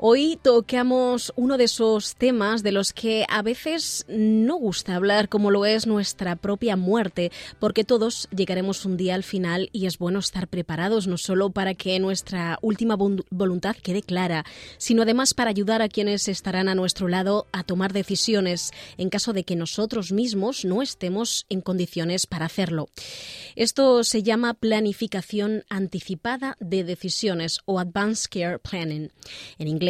Hoy tocamos uno de esos temas de los que a veces no gusta hablar, como lo es nuestra propia muerte, porque todos llegaremos un día al final y es bueno estar preparados no solo para que nuestra última voluntad quede clara, sino además para ayudar a quienes estarán a nuestro lado a tomar decisiones en caso de que nosotros mismos no estemos en condiciones para hacerlo. Esto se llama planificación anticipada de decisiones o Advanced Care Planning en inglés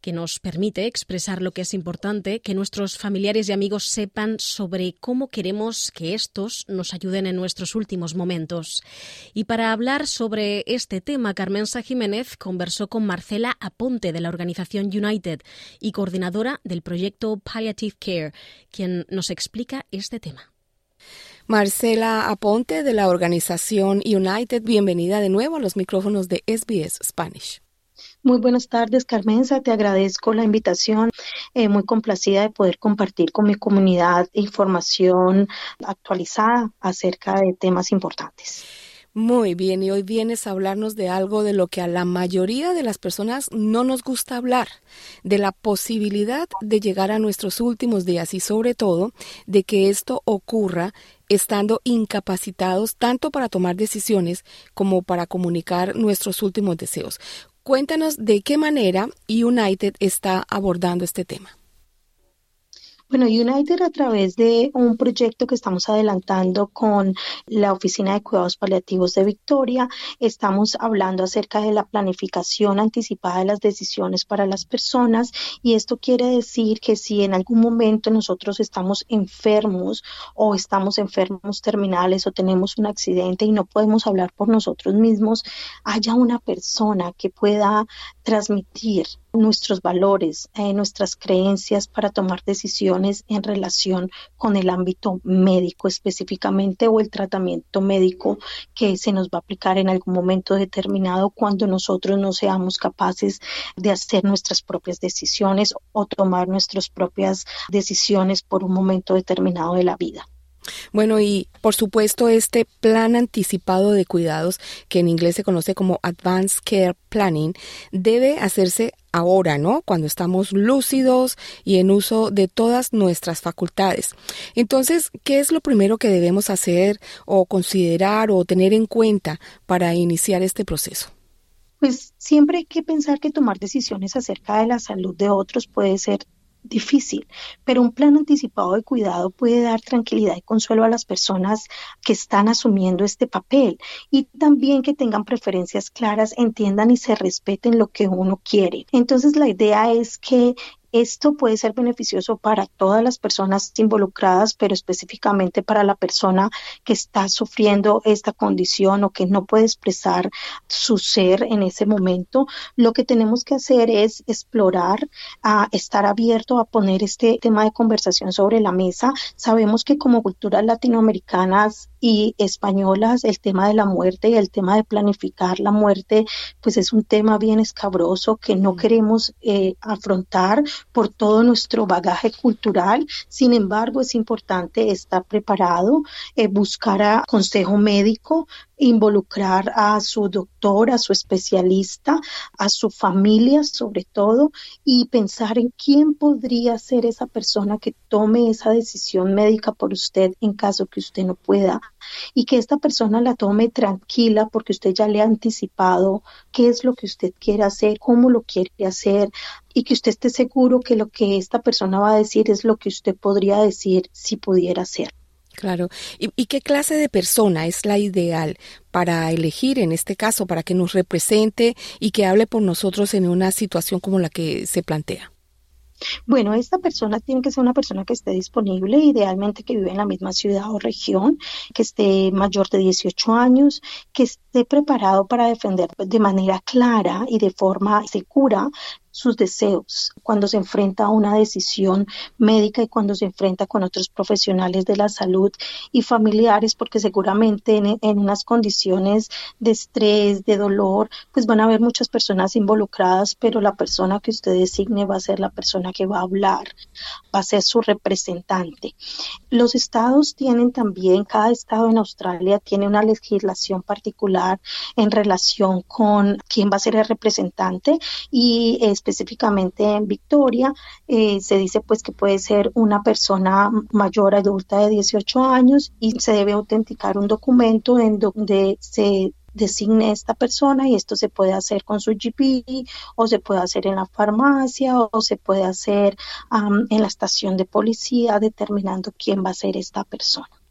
que nos permite expresar lo que es importante, que nuestros familiares y amigos sepan sobre cómo queremos que estos nos ayuden en nuestros últimos momentos. Y para hablar sobre este tema, Carmenza Jiménez conversó con Marcela Aponte de la organización United y coordinadora del proyecto Palliative Care, quien nos explica este tema. Marcela Aponte de la organización United, bienvenida de nuevo a los micrófonos de SBS Spanish. Muy buenas tardes, Carmenza. Te agradezco la invitación. Eh, muy complacida de poder compartir con mi comunidad información actualizada acerca de temas importantes. Muy bien, y hoy vienes a hablarnos de algo de lo que a la mayoría de las personas no nos gusta hablar, de la posibilidad de llegar a nuestros últimos días y sobre todo de que esto ocurra estando incapacitados tanto para tomar decisiones como para comunicar nuestros últimos deseos. Cuéntanos de qué manera United está abordando este tema. Bueno, United a través de un proyecto que estamos adelantando con la Oficina de Cuidados Paliativos de Victoria, estamos hablando acerca de la planificación anticipada de las decisiones para las personas y esto quiere decir que si en algún momento nosotros estamos enfermos o estamos enfermos terminales o tenemos un accidente y no podemos hablar por nosotros mismos, haya una persona que pueda transmitir nuestros valores, eh, nuestras creencias para tomar decisiones en relación con el ámbito médico específicamente o el tratamiento médico que se nos va a aplicar en algún momento determinado cuando nosotros no seamos capaces de hacer nuestras propias decisiones o tomar nuestras propias decisiones por un momento determinado de la vida. Bueno, y por supuesto este plan anticipado de cuidados, que en inglés se conoce como Advanced Care Planning, debe hacerse ahora, ¿no? Cuando estamos lúcidos y en uso de todas nuestras facultades. Entonces, ¿qué es lo primero que debemos hacer o considerar o tener en cuenta para iniciar este proceso? Pues siempre hay que pensar que tomar decisiones acerca de la salud de otros puede ser difícil, pero un plan anticipado de cuidado puede dar tranquilidad y consuelo a las personas que están asumiendo este papel y también que tengan preferencias claras, entiendan y se respeten lo que uno quiere. Entonces la idea es que esto puede ser beneficioso para todas las personas involucradas, pero específicamente para la persona que está sufriendo esta condición o que no puede expresar su ser en ese momento. Lo que tenemos que hacer es explorar, a estar abierto a poner este tema de conversación sobre la mesa. Sabemos que como culturas latinoamericanas y españolas, el tema de la muerte y el tema de planificar la muerte, pues es un tema bien escabroso que no queremos eh, afrontar por todo nuestro bagaje cultural. Sin embargo, es importante estar preparado, eh, buscar a consejo médico, involucrar a su doctor, a su especialista, a su familia sobre todo, y pensar en quién podría ser esa persona que tome esa decisión médica por usted en caso que usted no pueda, y que esta persona la tome tranquila porque usted ya le ha anticipado qué es lo que usted quiere hacer, cómo lo quiere hacer, y que usted esté seguro que lo que esta persona va a decir es lo que usted podría decir si pudiera ser. Claro. ¿Y, qué clase de persona es la ideal para elegir en este caso, para que nos represente y que hable por nosotros en una situación como la que se plantea? Bueno, esta persona tiene que ser una persona que esté disponible, idealmente que vive en la misma ciudad o región, que esté mayor de 18 años, que esté preparado para defender de manera clara y de forma segura sus deseos cuando se enfrenta a una decisión médica y cuando se enfrenta con otros profesionales de la salud y familiares, porque seguramente en, en unas condiciones de estrés, de dolor, pues van a haber muchas personas involucradas, pero la persona que usted designe va a ser la persona que va a hablar, va a ser su representante. Los estados tienen también, cada estado en Australia tiene una legislación particular en relación con quién va a ser el representante y específicamente en Victoria eh, se dice pues que puede ser una persona mayor adulta de 18 años y se debe autenticar un documento en donde se designe esta persona y esto se puede hacer con su GP o se puede hacer en la farmacia o se puede hacer en la estación de policía determinando quién va a ser esta persona.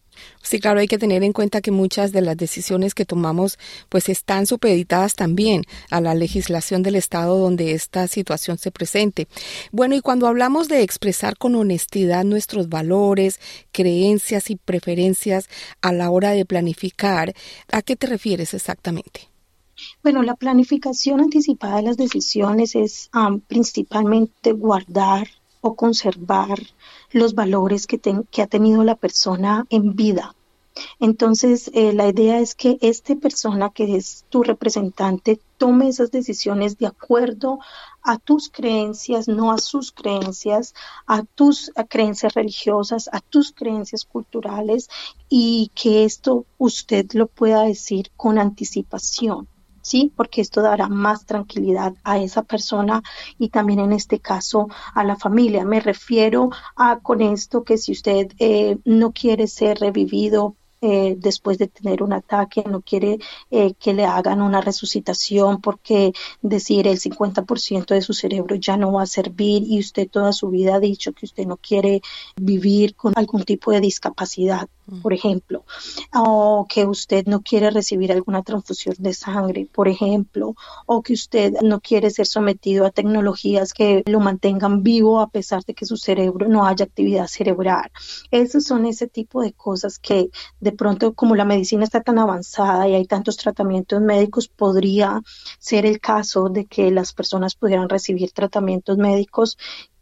Sí, claro, hay que tener en cuenta que muchas de las decisiones que tomamos pues están supeditadas también a la legislación del estado donde esta situación se presente. Bueno, y cuando hablamos de expresar con honestidad nuestros valores, creencias y preferencias a la hora de planificar, ¿a qué te refieres exactamente? Bueno, la planificación anticipada de las decisiones es principalmente guardar o conservar los valores que, ha tenido la persona en vida. Entonces, eh, la idea es que esta persona que es tu representante tome esas decisiones de acuerdo a tus creencias, no a sus creencias, a tus creencias religiosas, a tus creencias culturales y que esto usted lo pueda decir con anticipación. ¿Sí? Porque esto dará más tranquilidad a esa persona y también en este caso a la familia. Me refiero a con esto que si usted eh, no quiere ser revivido eh, después de tener un ataque, no quiere eh, que le hagan una resucitación porque decir el 50% de su cerebro ya no va a servir y usted toda su vida ha dicho que usted no quiere vivir con algún tipo de discapacidad por ejemplo, o que usted no quiere recibir alguna transfusión de sangre, por ejemplo, o que usted no quiere ser sometido a tecnologías que lo mantengan vivo a pesar de que su cerebro no haya actividad cerebral. Esos son ese tipo de cosas que de pronto como la medicina está tan avanzada y hay tantos tratamientos médicos, podría ser el caso de que las personas pudieran recibir tratamientos médicos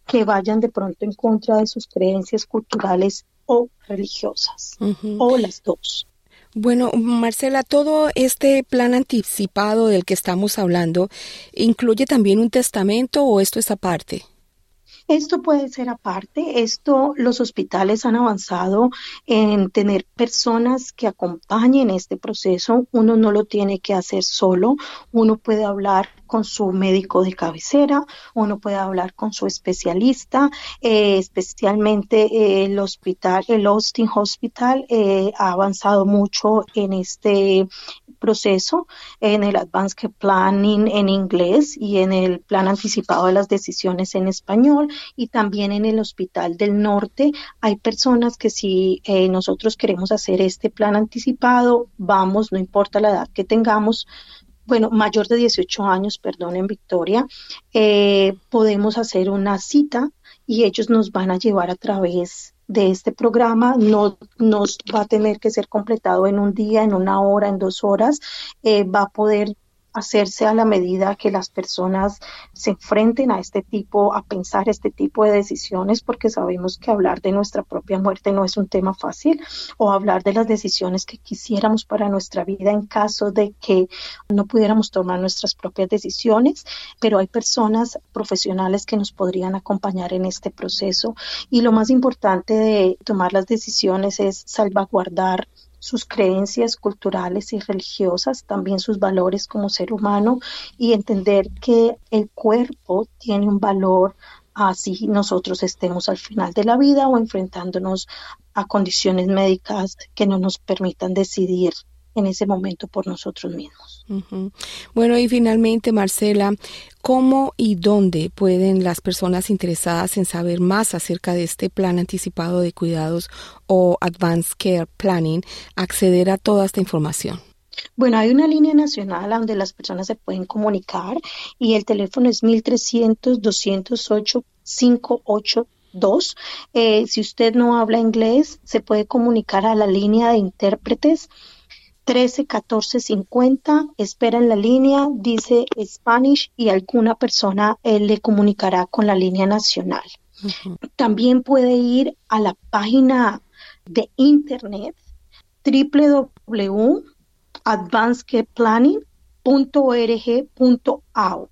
que vayan de pronto en contra de sus creencias culturales o religiosas, o las dos. Bueno, Marcela, todo este plan anticipado del que estamos hablando, ¿incluye también un testamento o esto es aparte? Esto puede ser aparte. Esto los hospitales han avanzado en tener personas que acompañen este proceso. Uno no lo tiene que hacer solo. Uno puede hablar con su médico de cabecera, uno puede hablar con su especialista, eh, especialmente eh, el hospital, el Austin Hospital eh, ha avanzado mucho en este proceso, en el Advanced Planning en inglés y en el plan anticipado de las decisiones en español. Y también en el Hospital del Norte hay personas que si nosotros queremos hacer este plan anticipado, vamos, no importa la edad que tengamos, bueno, mayor de 18 años, perdón, en Victoria, eh, podemos hacer una cita y ellos nos van a llevar a través de este programa. No nos va a tener que ser completado en un día, en una hora, en dos horas. Eh, va a poder hacerse a la medida que las personas se enfrenten a este tipo, a pensar este tipo de decisiones, porque sabemos que hablar de nuestra propia muerte no es un tema fácil, o hablar de las decisiones que quisiéramos para nuestra vida en caso de que no pudiéramos tomar nuestras propias decisiones, pero hay personas profesionales que nos podrían acompañar en este proceso. Y lo más importante de tomar las decisiones es salvaguardar sus creencias culturales y religiosas, también sus valores como ser humano y entender que el cuerpo tiene un valor así nosotros estemos al final de la vida o enfrentándonos a condiciones médicas que no nos permitan decidir en ese momento por nosotros mismos. Bueno, y finalmente, Marcela, ¿cómo y dónde pueden las personas interesadas en saber más acerca de este plan anticipado de cuidados o Advanced Care Planning acceder a toda esta información? Bueno, hay una línea nacional donde las personas se pueden comunicar y el teléfono es 1300-208-582. Eh, si usted no habla inglés, se puede comunicar a la línea de intérpretes 13 14 50, espera en la línea, dice Spanish y alguna persona eh, le comunicará con la línea nacional. También puede ir a la página de internet www.advancedplanning.org.au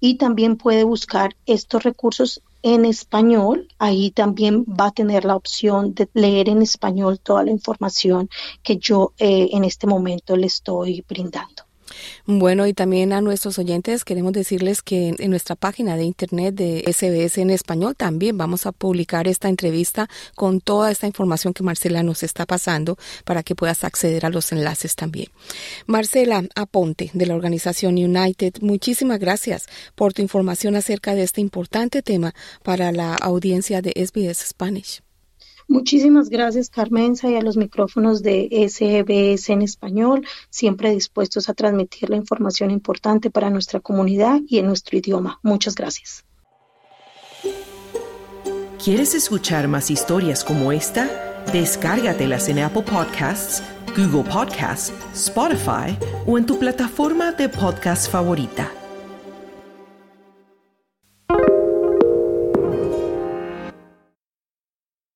y también puede buscar estos recursos en español. Ahí también va a tener la opción de leer en español toda la información que yo eh, en este momento le estoy brindando. Bueno, y también a nuestros oyentes queremos decirles que en nuestra página de internet de SBS en español también vamos a publicar esta entrevista con toda esta información que Marcela nos está pasando para que puedas acceder a los enlaces también. Marcela Aponte de la organización United, muchísimas gracias por tu información acerca de este importante tema para la audiencia de SBS Spanish. Muchísimas gracias, Carmenza, y a los micrófonos de SBS en español, siempre dispuestos a transmitir la información importante para nuestra comunidad y en nuestro idioma. Muchas gracias. ¿Quieres escuchar más historias como esta? Descárgatelas en Apple Podcasts, Google Podcasts, Spotify o en tu plataforma de podcast favorita.